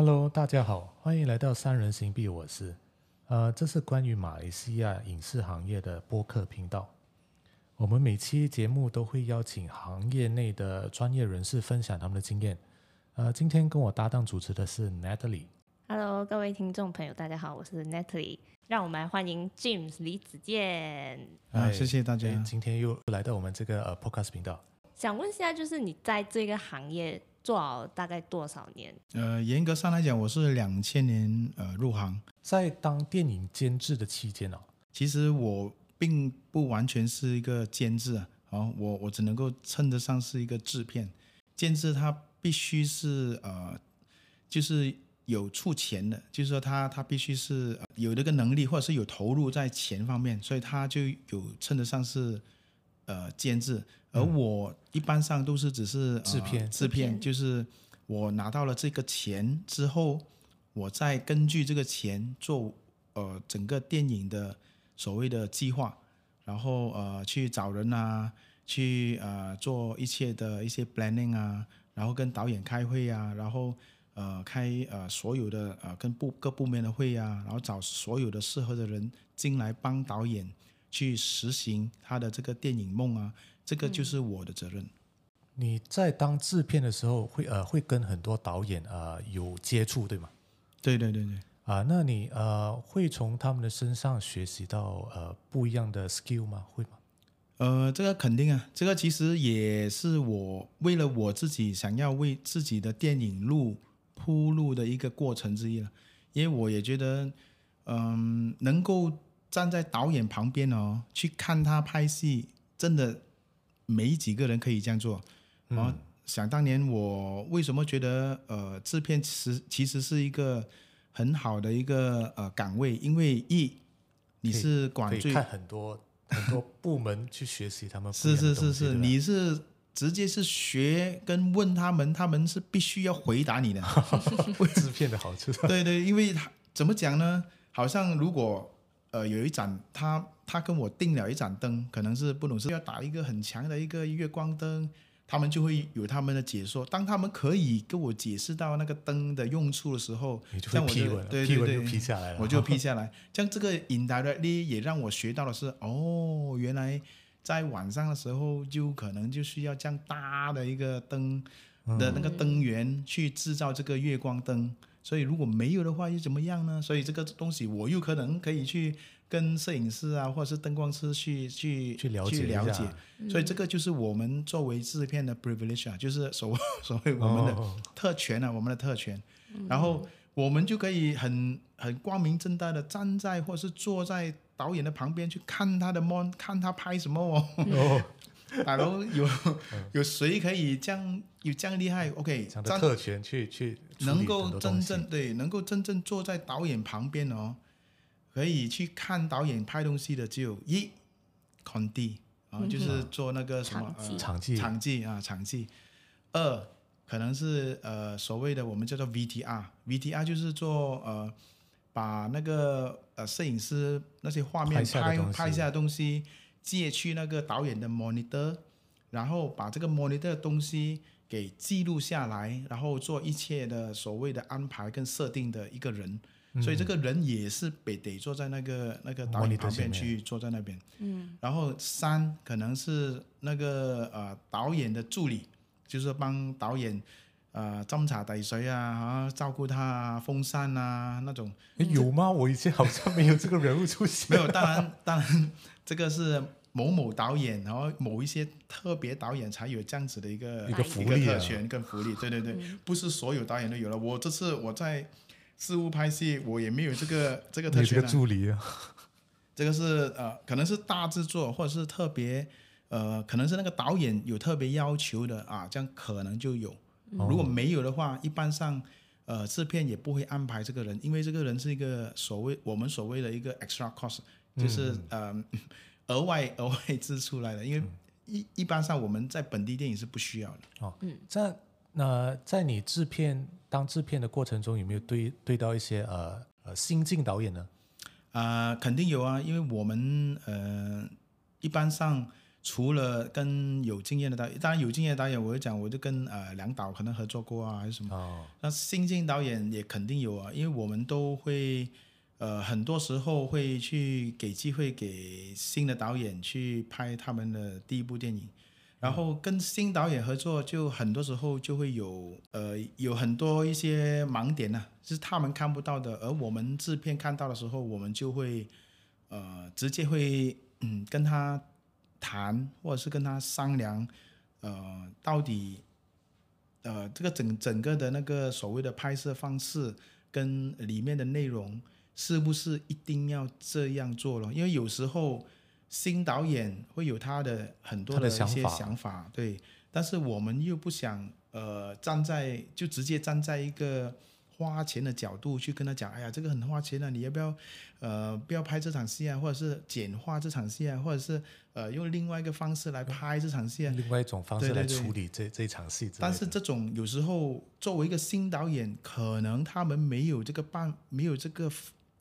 Hello，大家好，欢迎来到三人行必有我师。呃，这是关于马来西亚影视行业的播客频道。我们每期节目都会邀请行业内的专业人士分享他们的经验。呃，今天跟我搭档主持的是 Natalie。Hello，各位听众朋友，大家好，我是 Natalie。让我们来欢迎 James 李子健。啊，谢谢大家。今天又来到我们这个呃 Podcast 频道。想问一下，就是你在这个行业做了大概多少年？呃，严格上来讲，我是两千年呃入行，在当电影监制的期间哦，其实我并不完全是一个监制啊，哦，我我只能够称得上是一个制片。监制他必须是呃，就是。有出钱的，就是说他他必须是有这个能力，或者是有投入在钱方面，所以他就有称得上是呃监制。而我一般上都是只是制片，呃、制片就是我拿到了这个钱之后，我再根据这个钱做呃整个电影的所谓的计划，然后呃去找人啊，去呃做一切的一些 planning 啊，然后跟导演开会啊，然后。呃，开呃所有的呃跟部各部门的会啊，然后找所有的适合的人进来帮导演去实行他的这个电影梦啊，这个就是我的责任。嗯、你在当制片的时候会呃会跟很多导演呃有接触对吗？对对对对。啊、呃，那你呃会从他们的身上学习到呃不一样的 skill 吗？会吗？呃，这个肯定啊，这个其实也是我为了我自己想要为自己的电影路。铺路的一个过程之一了，因为我也觉得，嗯，能够站在导演旁边哦，去看他拍戏，真的没几个人可以这样做。然后想当年我为什么觉得呃制片其实其实是一个很好的一个呃岗位，因为一你是管最看很多很多部门去学习他们是是是是，你是。直接是学跟问他们，他们是必须要回答你的。制片的好处。对对，因为他怎么讲呢？好像如果呃有一盏他他跟我订了一盏灯，可能是不懂事要打一个很强的一个月光灯，他们就会有他们的解说。当他们可以跟我解释到那个灯的用处的时候，像我就对对对，批下来了，我就批下来。像这个 indirectly 也让我学到的是，哦，原来。在晚上的时候，就可能就需要这样大的一个灯的那个灯源去制造这个月光灯，所以如果没有的话又怎么样呢？所以这个东西我又可能可以去跟摄影师啊，或者是灯光师去去去了解去了解，所以这个就是我们作为制片的 privilege 啊，就是所谓 所谓我们的特权啊，我们的特权，然后我们就可以很很光明正大的站在或是坐在。导演的旁边去看他的 mon，看他拍什么哦。哦，大佬有有谁可以这样有这样厉害？OK，这样的特权去去能够真正对，能够真正坐在导演旁边哦，可以去看导演拍东西的只有一 Conti 啊，就是做那个什么场记场记啊场记。二可能是呃所谓的我们叫做 VTR，VTR 就是做呃。把那个呃摄影师那些画面拍拍，拍下的东西借去那个导演的 monitor，然后把这个 monitor 的东西给记录下来，然后做一切的所谓的安排跟设定的一个人，嗯、所以这个人也是得得坐在那个那个导演旁边去坐在那边。嗯，然后三可能是那个呃导演的助理，就是帮导演。呃，斟茶递水啊，啊，照顾他啊，风扇啊那种。有吗？我以前好像没有这个人物出现。没有，当然，当然，这个是某某导演，然后某一些特别导演才有这样子的一个一个福利、啊、特权跟福利。对对对，不是所有导演都有了。我这次我在事务拍戏，我也没有这个 这个特权、啊。助理啊，这个是呃，可能是大制作，或者是特别呃，可能是那个导演有特别要求的啊，这样可能就有。如果没有的话，一般上，呃，制片也不会安排这个人，因为这个人是一个所谓我们所谓的一个 extra cost，就是呃额外额外支出来的。因为一一般上我们在本地电影是不需要的。哦，嗯，在那在你制片当制片的过程中，有没有对对到一些呃呃新晋导演呢？啊、呃，肯定有啊，因为我们呃一般上。除了跟有经验的导演，当然有经验的导演，我就讲，我就跟呃梁导可能合作过啊，还是什么。哦。那新晋导演也肯定有啊，因为我们都会呃很多时候会去给机会给新的导演去拍他们的第一部电影，然后跟新导演合作，就很多时候就会有呃有很多一些盲点呢、啊，是他们看不到的，而我们制片看到的时候，我们就会呃直接会嗯跟他。谈，或者是跟他商量，呃，到底，呃，这个整整个的那个所谓的拍摄方式跟里面的内容，是不是一定要这样做了？因为有时候新导演会有他的很多的一些想法，对，但是我们又不想，呃，站在就直接站在一个。花钱的角度去跟他讲，哎呀，这个很花钱啊，你要不要，呃，不要拍这场戏啊，或者是简化这场戏啊，或者是呃，用另外一个方式来拍这场戏啊，另外一种方式来处理这这场戏。但是这种有时候作为一个新导演，可能他们没有这个办，没有这个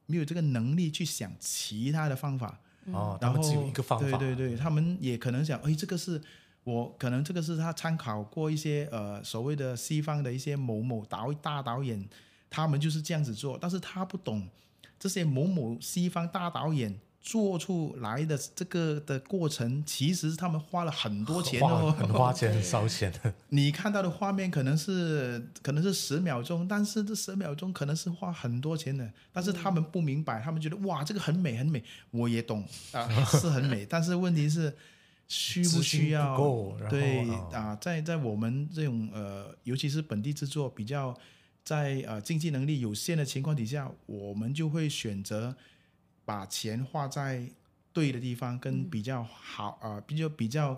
没有这个能力去想其他的方法。哦，然后只有一个方法。对对对，他们也可能想，哎，这个是我可能这个是他参考过一些呃所谓的西方的一些某某导大导演。他们就是这样子做，但是他不懂这些某某西方大导演做出来的这个的过程，其实他们花了很多钱哦，很花钱，很烧钱的。你看到的画面可能是可能是十秒钟，但是这十秒钟可能是花很多钱的。但是他们不明白，他们觉得哇，这个很美很美，我也懂啊，是很美。但是问题是需不需要？不对啊，在在我们这种呃，尤其是本地制作比较。在呃经济能力有限的情况底下，我们就会选择把钱花在对的地方，跟比较好啊、呃，比较比较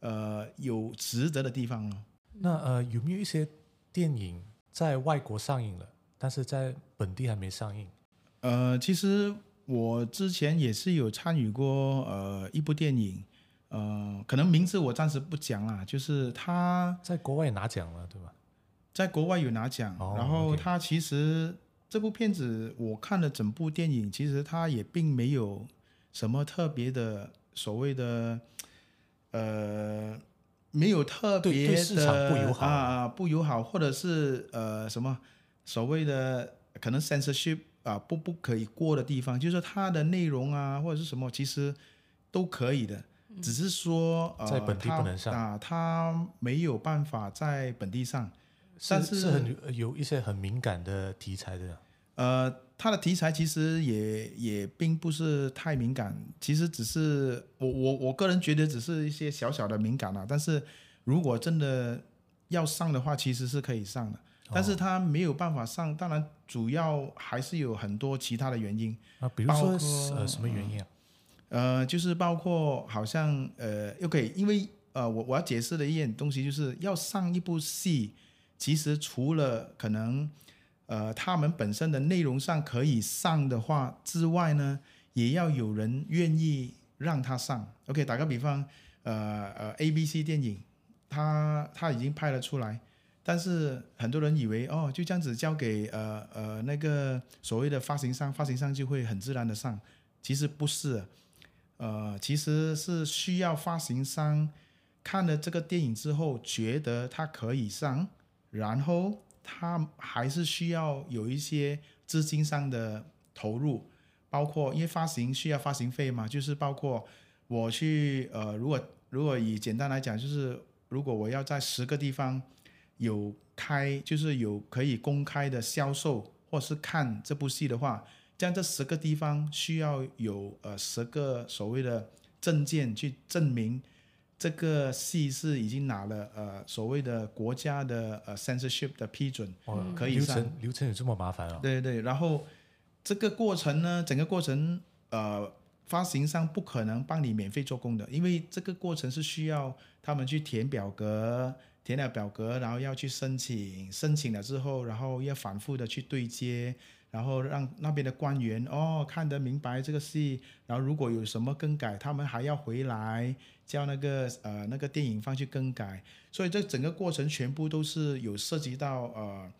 呃有值得的地方了。那呃有没有一些电影在外国上映了，但是在本地还没上映？呃，其实我之前也是有参与过呃一部电影，呃，可能名字我暂时不讲啦，就是他在国外拿奖了，对吧？在国外有拿奖，oh, 然后他其实这部片子我看了整部电影，其实它也并没有什么特别的所谓的，呃，没有特别的对对市场不友好啊，不友好，或者是呃什么所谓的可能 censorship 啊不不可以过的地方，就是它的内容啊或者是什么，其实都可以的，只是说呃在本地不能上啊，他没有办法在本地上。但是，是很有一些很敏感的题材的。呃，它的题材其实也也并不是太敏感，其实只是我我我个人觉得只是一些小小的敏感啊。但是如果真的要上的话，其实是可以上的。但是他没有办法上，当然主要还是有很多其他的原因啊，比如说呃什么原因啊？呃，就是包括好像呃，OK，因为呃，我我要解释的一点东西就是要上一部戏。其实除了可能，呃，他们本身的内容上可以上的话之外呢，也要有人愿意让他上。OK，打个比方，呃呃，ABC 电影，他他已经拍了出来，但是很多人以为哦，就这样子交给呃呃那个所谓的发行商，发行商就会很自然的上。其实不是，呃，其实是需要发行商看了这个电影之后，觉得他可以上。然后他还是需要有一些资金上的投入，包括因为发行需要发行费嘛，就是包括我去呃，如果如果以简单来讲，就是如果我要在十个地方有开，就是有可以公开的销售或是看这部戏的话，这样这十个地方需要有呃十个所谓的证件去证明。这个戏是已经拿了呃所谓的国家的呃 censorship 的批准，哦、可以上。流程流程有这么麻烦啊、哦？对对，然后这个过程呢，整个过程呃发行商不可能帮你免费做工的，因为这个过程是需要他们去填表格，填了表格，然后要去申请，申请了之后，然后要反复的去对接。然后让那边的官员哦看得明白这个戏，然后如果有什么更改，他们还要回来叫那个呃那个电影方去更改，所以这整个过程全部都是有涉及到呃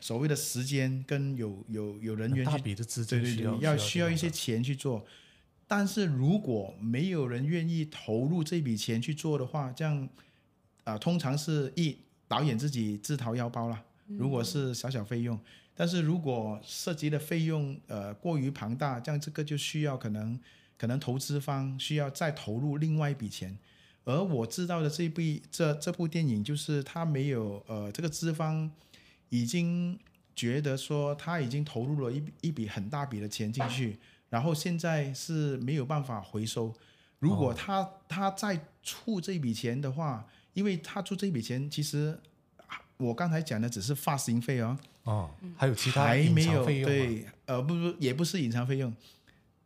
所谓的时间跟有有有人员去，大笔的资金对对对，要需要一些钱去做。但是如果没有人愿意投入这笔钱去做的话，这样啊、呃，通常是一导演自己自掏腰包了。如果是小小费用，但是如果涉及的费用呃过于庞大，这样这个就需要可能可能投资方需要再投入另外一笔钱。而我知道的这部这这部电影，就是他没有呃这个资方已经觉得说他已经投入了一一笔很大笔的钱进去，然后现在是没有办法回收。如果他他再出这笔钱的话，因为他出这笔钱，其实我刚才讲的只是发行费哦。哦，还有其他还没有对，呃，不不，也不是隐藏费用。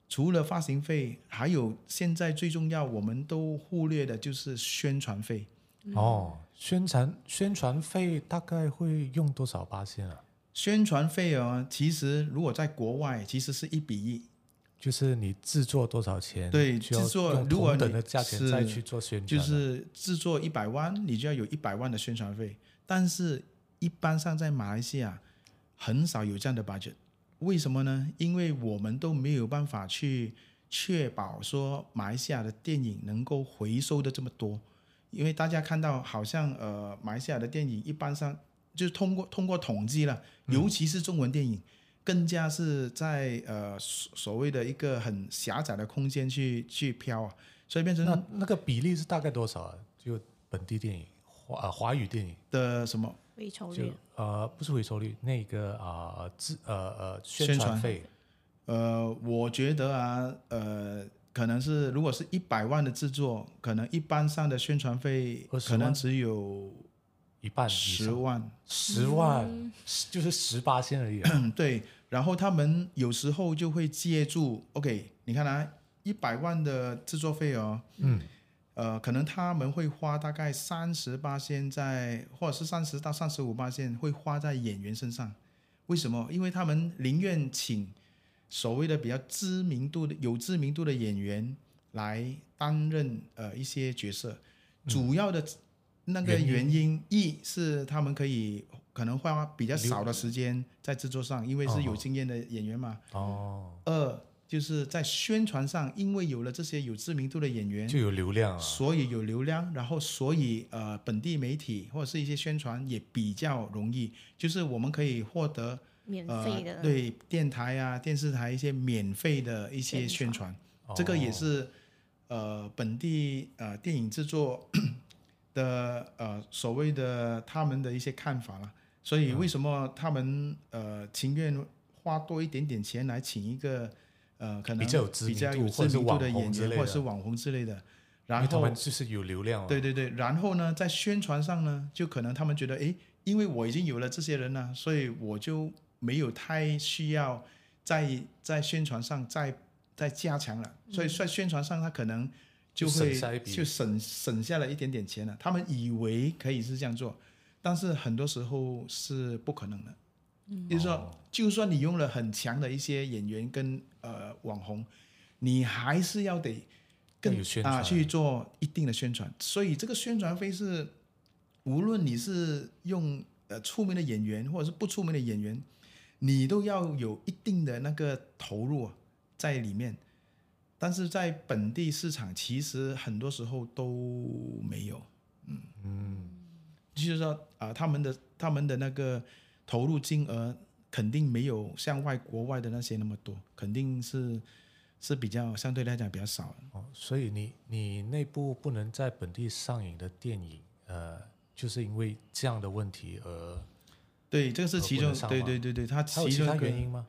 除了发行费，还有现在最重要，我们都忽略的就是宣传费。哦，宣传宣传费大概会用多少八千啊？宣传费啊，其实如果在国外，其实是一比一，就是你制作多少钱，对，制作如果等的价钱再去做宣传，就是制作一百万，你就要有一百万的宣传费。但是，一般上在马来西亚很少有这样的 budget。为什么呢？因为我们都没有办法去确保说马来西亚的电影能够回收的这么多，因为大家看到好像呃马来西亚的电影一般上就是通过通过统计了，尤其是中文电影，嗯、更加是在呃所所谓的一个很狭窄的空间去去飘啊，所以变成那那个比例是大概多少啊？就本地电影华呃华语电影的什么？回收率。呃不是回收率，那个啊资呃呃宣传费，呃我觉得啊呃可能是如果是一百万的制作，可能一般上的宣传费可能只有一半十万。十万、嗯、就是十八千而已、啊。对，然后他们有时候就会借助 OK，你看啊一百万的制作费哦，嗯。呃，可能他们会花大概三十八线在，或者是三十到三十五八线会花在演员身上。为什么？因为他们宁愿请所谓的比较知名度的、有知名度的演员来担任呃一些角色。主要的那个原因，一是他们可以可能花比较少的时间在制作上，因为是有经验的演员嘛。哦。二。就是在宣传上，因为有了这些有知名度的演员，就有流量啊，所以有流量，然后所以呃本地媒体或者是一些宣传也比较容易，就是我们可以获得免费的、呃、对电台啊电视台一些免费的一些宣传，宣传这个也是呃本地呃电影制作 的呃所谓的他们的一些看法了，所以为什么他们呃情愿花多一点点钱来请一个。呃，可能比较有知名度的演员，或者是网红之类的，然后他们就是有流量。对对对，然后呢，在宣传上呢，就可能他们觉得，诶，因为我已经有了这些人了，所以我就没有太需要在在宣传上再再加强了。所以在宣传上，他可能就会就省省下了一点点钱了。他们以为可以是这样做，但是很多时候是不可能的。就是说，就算你用了很强的一些演员跟呃网红，你还是要得更啊去做一定的宣传。所以这个宣传费是，无论你是用呃出名的演员或者是不出名的演员，你都要有一定的那个投入在里面。但是在本地市场，其实很多时候都没有。嗯嗯，就是说啊、呃，他们的他们的那个。投入金额肯定没有像外国外的那些那么多，肯定是是比较相对来讲比较少的。哦，所以你你内部不能在本地上映的电影，呃，就是因为这样的问题而对，这个是其中对对对对，它其他原因吗？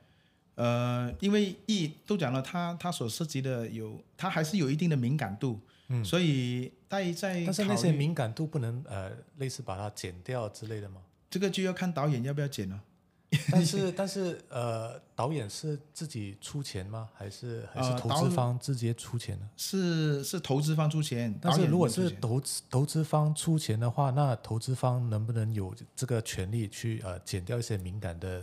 呃，因为一都讲了，它它所涉及的有，它还是有一定的敏感度，嗯，所以在在但是那些敏感度不能呃类似把它剪掉之类的吗？这个就要看导演要不要剪了。但是 但是呃，导演是自己出钱吗？还是还是投资方直接出钱呢？呃、是是投资方出钱。但是如果是投资投资方出钱的话，那投资方能不能有这个权利去呃剪掉一些敏感的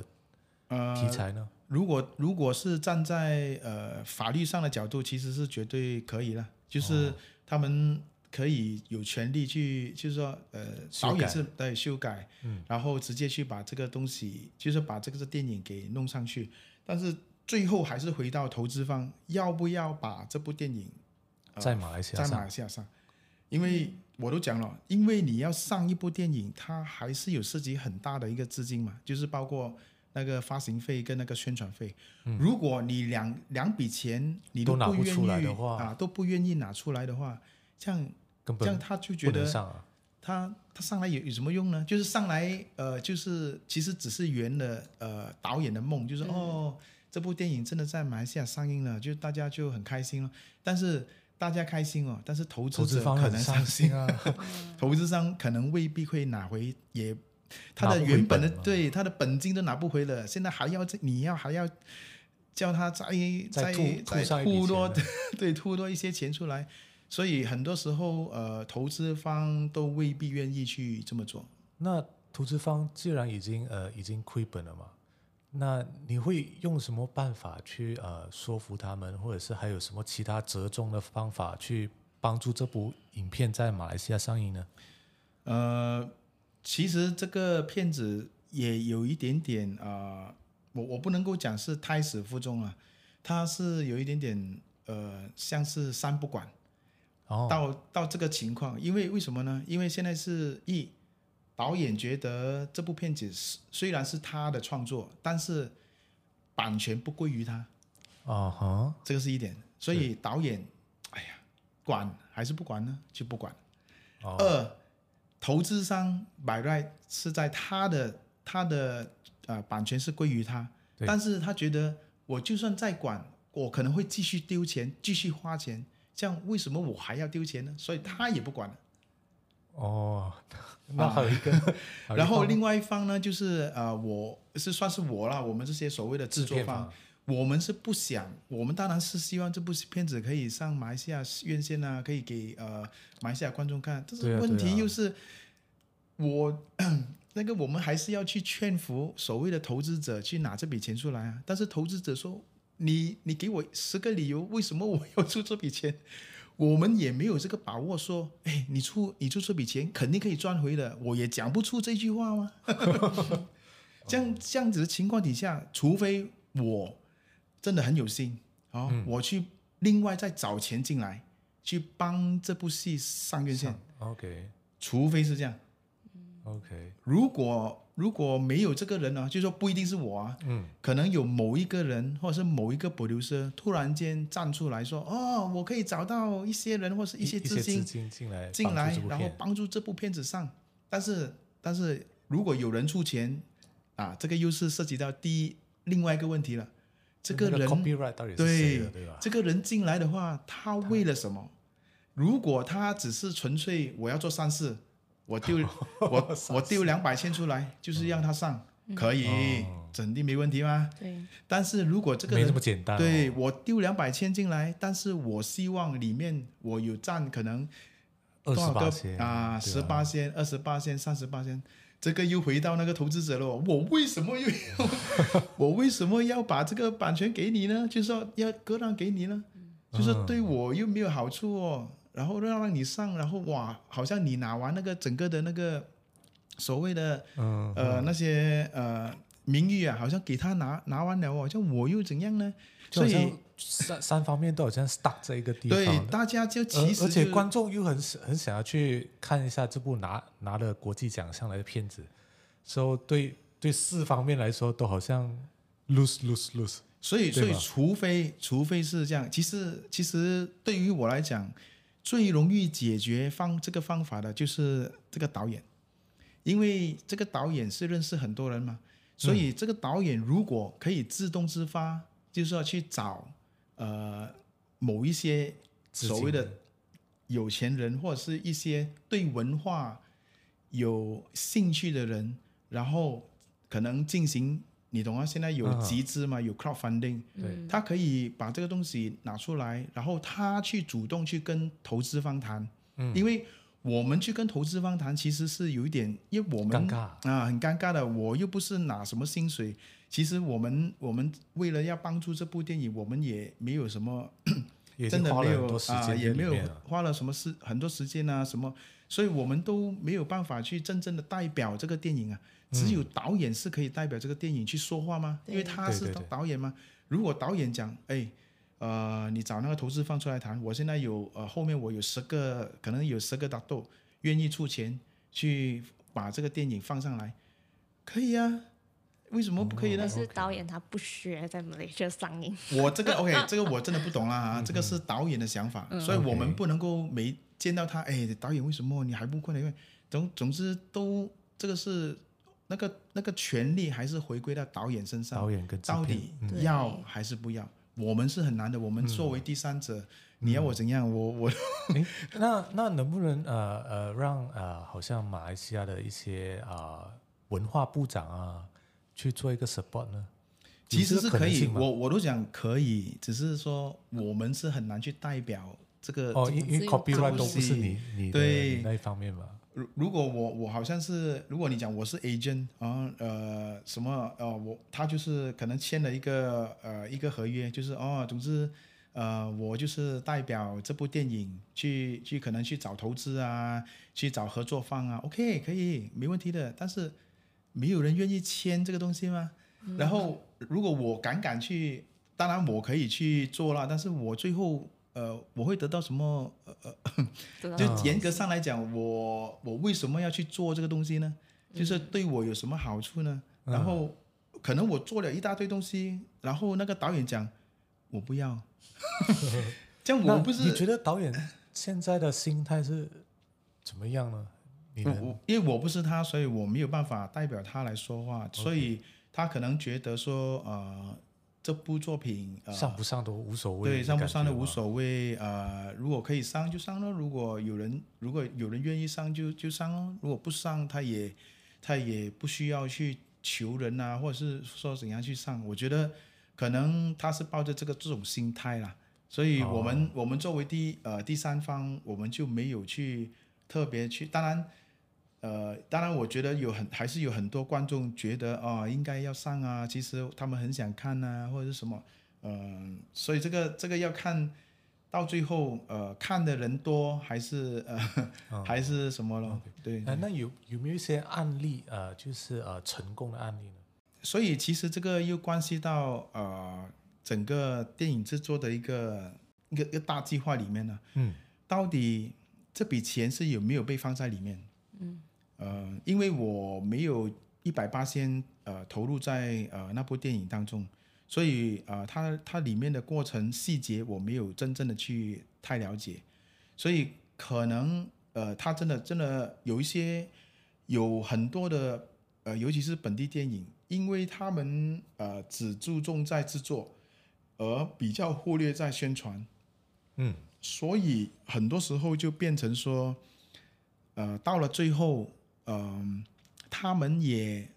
题材呢？呃、如果如果是站在呃法律上的角度，其实是绝对可以的，就是他们。哦可以有权利去，就是说，呃，导演是对修改，嗯，然后直接去把这个东西，就是把这个电影给弄上去。但是最后还是回到投资方要不要把这部电影、呃、在马来西亚在马来西亚上，因为我都讲了，因为你要上一部电影，它还是有涉及很大的一个资金嘛，就是包括那个发行费跟那个宣传费。嗯、如果你两两笔钱你都不愿意啊，都不愿意拿出来的话，这样这样他就觉得他他上来有有什么用呢？就是上来呃，就是其实只是圆了呃导演的梦，就是、嗯、哦。这部电影真的在马来西亚上映了，就大家就很开心了。但是大家开心哦，但是投资者可能伤心啊。投资商可能未必会拿回，也他的原本的本对他的本金都拿不回了。现在还要你要还要叫他再再再吐多 对吐多一些钱出来，所以很多时候呃，投资方都未必愿意去这么做。那投资方既然已经呃已经亏本了嘛？那你会用什么办法去呃说服他们，或者是还有什么其他折中的方法去帮助这部影片在马来西亚上映呢？呃，其实这个片子也有一点点啊、呃，我我不能够讲是胎死腹中啊，它是有一点点呃，像是三不管，哦，到到这个情况，因为为什么呢？因为现在是一。导演觉得这部片子是虽然是他的创作，但是版权不归于他。哦哈，这个是一点。所以导演，哎呀，管还是不管呢？就不管。哦、二，投资商 by right 是在他的他的呃版权是归于他，但是他觉得我就算再管，我可能会继续丢钱，继续花钱，这样为什么我还要丢钱呢？所以他也不管了。哦。那还有一个，啊、然后另外一方呢，就是呃，我是算是我啦，我们这些所谓的制作方，我们是不想，我们当然是希望这部片子可以上马来西亚院线啊，可以给呃马来西亚观众看。但是问题又是，我 那个我们还是要去劝服所谓的投资者去拿这笔钱出来啊。但是投资者说，你你给我十个理由，为什么我要出这笔钱？我们也没有这个把握说，哎，你出你出这笔钱肯定可以赚回的，我也讲不出这句话吗？这样这样子的情况底下，除非我真的很有心，哦，嗯、我去另外再找钱进来，去帮这部戏上院线。OK，除非是这样。OK，如果。如果没有这个人呢，就说不一定是我啊，嗯，可能有某一个人或者是某一个 producer 突然间站出来说，哦，我可以找到一些人或是一些资金进来进来，然后帮助这部片子上。但是，但是如果有人出钱啊，这个又是涉及到第一另外一个问题了。这个人对这个人进来的话，他为了什么？如果他只是纯粹我要做善事。我丢 我我丢两百千出来，就是让他上，嗯、可以，肯定、哦、没问题吗？对。但是如果这个人没这么简单、哦，对我丢两百千进来，但是我希望里面我有占可能多少个啊？十八千、二十八千、三十八千，这个又回到那个投资者了。我为什么又要 我为什么要把这个版权给你呢？就是说要割让给你呢？就是对我又没有好处哦。然后让让你上，然后哇，好像你拿完那个整个的那个所谓的、嗯、呃那些呃名誉啊，好像给他拿拿完了哦，像我又怎样呢？所以三三方面都好像 stuck 在一个地方。对，大家就其实、就、而且观众又很很想要去看一下这部拿拿了国际奖项来的片子，所以对对四方面来说都好像 lose lose lose。所以所以除非除非是这样，其实其实对于我来讲。最容易解决方这个方法的就是这个导演，因为这个导演是认识很多人嘛，所以这个导演如果可以自动自发，就是说去找呃某一些所谓的有钱人或者是一些对文化有兴趣的人，然后可能进行。你懂啊？现在有集资嘛？有 crowdfunding，对，他可以把这个东西拿出来，然后他去主动去跟投资方谈。嗯，因为我们去跟投资方谈，其实是有一点，因为我们尴尬啊，很尴尬的。我又不是拿什么薪水，其实我们我们为了要帮助这部电影，我们也没有什么真的没有啊，也没有花了什么时很多时间啊，什么，所以我们都没有办法去真正的代表这个电影啊。只有导演是可以代表这个电影去说话吗？因为他是导演吗？如果导演讲，哎，呃，你找那个投资方出来谈，我现在有呃后面我有十个，可能有十个大豆愿意出钱去把这个电影放上来，可以啊。为什么不可以呢？但是导演他不学在马来西亚上映。我这个 OK，这个我真的不懂啦啊，这个是导演的想法，所以我们不能够没见到他。哎，导演为什么你还不过来？因为总总之都这个是那个那个权利还是回归到导演身上。导演跟到底要还是不要？我们是很难的。我们作为第三者，你要我怎样？我我。那那能不能呃呃让呃好像马来西亚的一些啊文化部长啊？去做一个 support 呢？其实是可以，我我都讲可以，只是说我们是很难去代表这个哦，因因为 copyright 都不是你你对那一方面嘛。如如果我我好像是，如果你讲我是 agent 啊呃什么呃我他就是可能签了一个呃一个合约，就是哦总之呃我就是代表这部电影去去可能去找投资啊，去找合作方啊，OK 可以没问题的，但是。没有人愿意签这个东西吗？嗯、然后如果我敢敢去，当然我可以去做了，但是我最后呃我会得到什么？呃呃，就严格上来讲，我我为什么要去做这个东西呢？就是对我有什么好处呢？嗯、然后可能我做了一大堆东西，然后那个导演讲我不要，这样我不是？你觉得导演现在的心态是怎么样呢？我因为我不是他，所以我没有办法代表他来说话.所以他可能觉得说，呃，这部作品、呃、上不上都无所谓，对，上不上都无所谓，呃，如果可以上就上咯，如果有人如果有人愿意上就就上咯，如果不上他也他也不需要去求人啊，或者是说怎样去上，我觉得可能他是抱着这个这种心态啦，所以我们、oh. 我们作为第呃第三方，我们就没有去特别去，当然。呃，当然，我觉得有很还是有很多观众觉得哦，应该要上啊。其实他们很想看啊，或者是什么，嗯、呃，所以这个这个要看到最后，呃，看的人多还是呃、哦、还是什么咯？Okay. 对。那有有没有一些案例呃，就是呃成功的案例呢？所以其实这个又关系到呃整个电影制作的一个一个一个大计划里面呢。嗯。到底这笔钱是有没有被放在里面？嗯。呃，因为我没有一百八千呃投入在呃那部电影当中，所以呃它它里面的过程细节我没有真正的去太了解，所以可能呃它真的真的有一些有很多的呃尤其是本地电影，因为他们呃只注重在制作，而比较忽略在宣传，嗯，所以很多时候就变成说，呃到了最后。嗯、他们也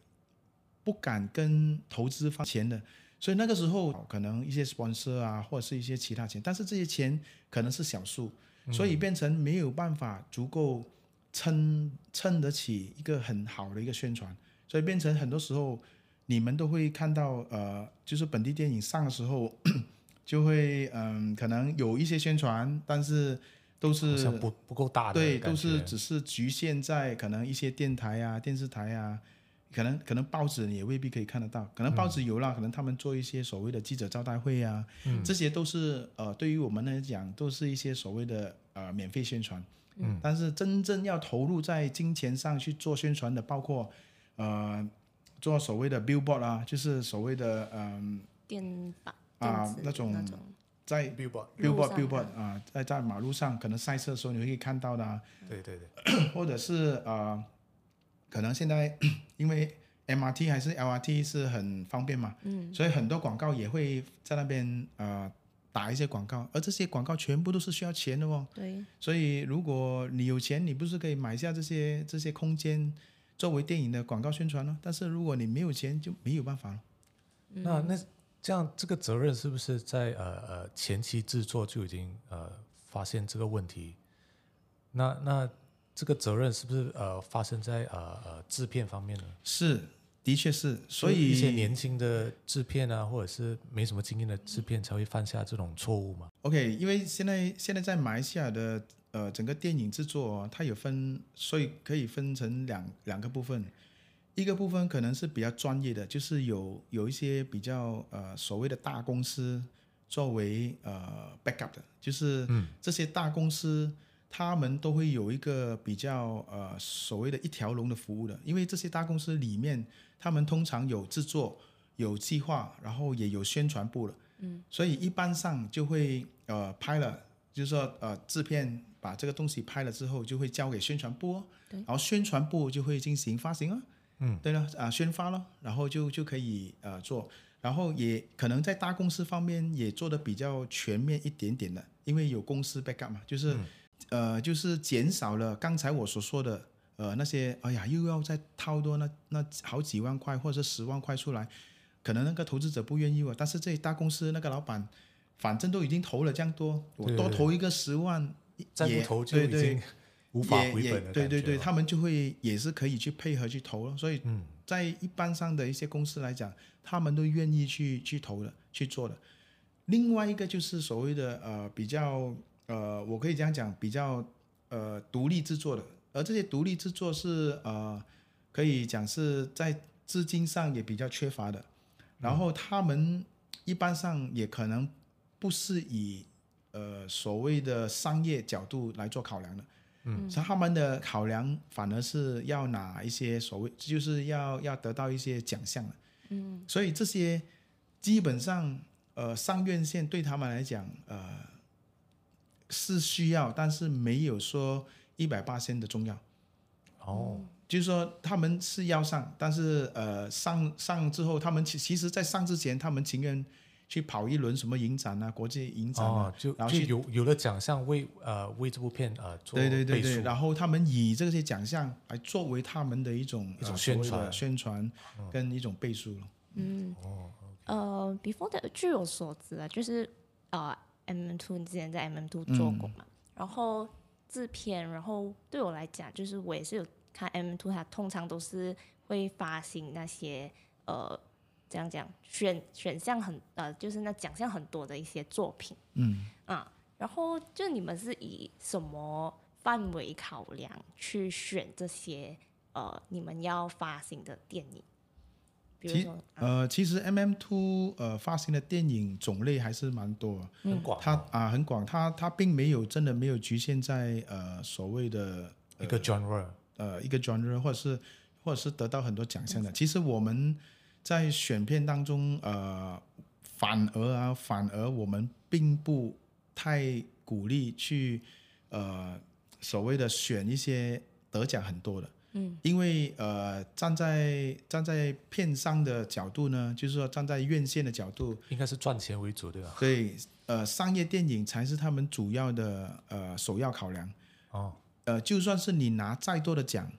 不敢跟投资方钱的，所以那个时候可能一些 sponsor 啊，或者是一些其他钱，但是这些钱可能是小数，所以变成没有办法足够撑撑得起一个很好的一个宣传，所以变成很多时候你们都会看到，呃，就是本地电影上的时候，就会嗯、可能有一些宣传，但是。都是不不够大的，对，都是只是局限在可能一些电台啊、电视台啊，可能可能报纸也未必可以看得到，可能报纸有啦，嗯、可能他们做一些所谓的记者招待会啊，嗯、这些都是呃对于我们来讲都是一些所谓的呃免费宣传，嗯，但是真正要投入在金钱上去做宣传的，包括呃做所谓的 billboard 啊，就是所谓的嗯、呃、电板啊那种。那种在 billboard billboard billboard 啊，在在马路上可能赛车的时候你会看到的，啊，对对对，或者是啊、呃，可能现在 因为 MRT 还是 LRT 是很方便嘛，嗯，所以很多广告也会在那边啊、呃、打一些广告，而这些广告全部都是需要钱的哦，对，所以如果你有钱，你不是可以买下这些这些空间作为电影的广告宣传呢？但是如果你没有钱，就没有办法了。嗯、那那。这样，这个责任是不是在呃呃前期制作就已经呃发现这个问题？那那这个责任是不是呃发生在呃呃制片方面呢？是，的确是，所以一些年轻的制片啊，或者是没什么经验的制片才会犯下这种错误嘛。OK，因为现在现在在马来西亚的呃整个电影制作，它有分，所以可以分成两两个部分，一个部分可能是比较专业的，就是有有一些比较呃所谓的大公司作为呃 backup 的，就是这些大公司。嗯他们都会有一个比较呃所谓的一条龙的服务的，因为这些大公司里面，他们通常有制作、有计划，然后也有宣传部了。嗯，所以一般上就会呃拍了，就是说呃制片把这个东西拍了之后，就会交给宣传部哦，对，然后宣传部就会进行发行啊，嗯，对了啊、呃、宣发了，然后就就可以呃做，然后也可能在大公司方面也做的比较全面一点点的，因为有公司 backup 嘛，就是。嗯呃，就是减少了刚才我所说的，呃，那些，哎呀，又要再掏多那那好几万块或者十万块出来，可能那个投资者不愿意哦。但是这大公司那个老板，反正都已经投了这样多，我多投一个十万，再不投就已经 无法回本的。对对对，他们就会也是可以去配合去投了。所以在一般上的一些公司来讲，他们都愿意去去投的去做的。另外一个就是所谓的呃比较。呃，我可以这样讲，比较呃独立制作的，而这些独立制作是呃可以讲是在资金上也比较缺乏的，然后他们一般上也可能不是以呃所谓的商业角度来做考量的，嗯，所以他们的考量反而是要拿一些所谓就是要要得到一些奖项的，嗯，所以这些基本上呃上院线对他们来讲呃。是需要，但是没有说一百八千的重要。哦，就是说他们是要上，但是呃上上之后，他们其其实，在上之前，他们情愿去跑一轮什么影展啊，国际影展啊，哦、就然后就有有了奖项为呃为这部片呃做对对对对，然后他们以这些奖项来作为他们的一种一种宣传、呃、宣传跟一种倍数嗯。哦，okay、呃，before 的据我所知啊，就是呃。M Two 你之前在 M Two 做过嘛？嗯、然后制片，然后对我来讲，就是我也是有看 M Two，它通常都是会发行那些呃，这样讲选选项很呃，就是那奖项很多的一些作品。嗯啊，然后就你们是以什么范围考量去选这些呃，你们要发行的电影？其呃，其实 M M Two 呃发行的电影种类还是蛮多，很广。它啊很广，它它并没有真的没有局限在呃所谓的、呃、一个 genre，呃一个 genre 或者是或者是得到很多奖项的。其实我们在选片当中呃反而啊反而我们并不太鼓励去呃所谓的选一些得奖很多的。嗯，因为呃，站在站在片商的角度呢，就是说站在院线的角度，应该是赚钱为主，对吧？对，呃，商业电影才是他们主要的呃首要考量。哦，呃，就算是你拿再多的奖，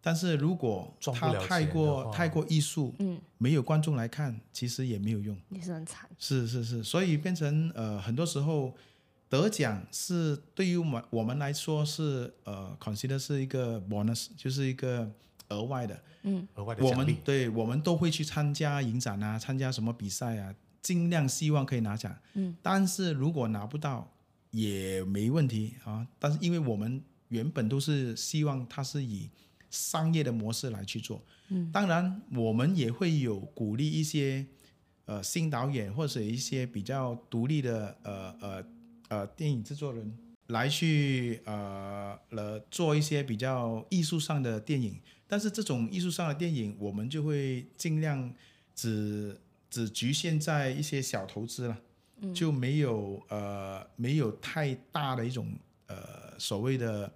但是如果他太过太过艺术，嗯，没有观众来看，其实也没有用，也是很惨。是是是，所以变成呃很多时候。得奖是对于我们我们来说是呃，consider 是一个 bonus，就是一个额外的，嗯，额外的奖励。我们对，我们都会去参加影展啊，参加什么比赛啊，尽量希望可以拿奖。嗯，但是如果拿不到也没问题啊。但是因为我们原本都是希望它是以商业的模式来去做。嗯，当然我们也会有鼓励一些呃新导演或者一些比较独立的呃呃。呃，电影制作人来去呃了做一些比较艺术上的电影，但是这种艺术上的电影，我们就会尽量只只局限在一些小投资了，嗯、就没有呃没有太大的一种呃所谓的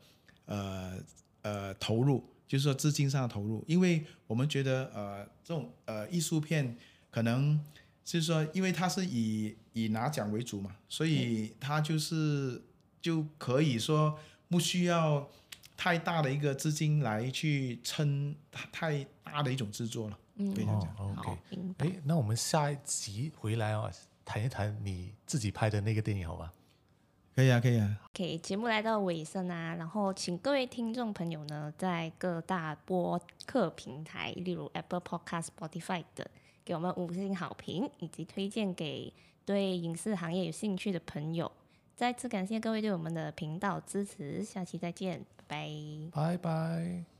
呃呃投入，就是说资金上的投入，因为我们觉得呃这种呃艺术片可能。就是说，因为它是以以拿奖为主嘛，所以它就是就可以说不需要太大的一个资金来去撑太大的一种制作了。嗯，非常讲。哦，OK。哎，那我们下一集回来哦，谈一谈你自己拍的那个电影，好吧？可以啊，可以啊。OK，节目来到尾声啊，然后请各位听众朋友呢，在各大播客平台，例如 Apple Podcast、Spotify 等，给我们五星好评，以及推荐给对影视行业有兴趣的朋友。再次感谢各位对我们的频道支持，下期再见，拜拜。拜拜。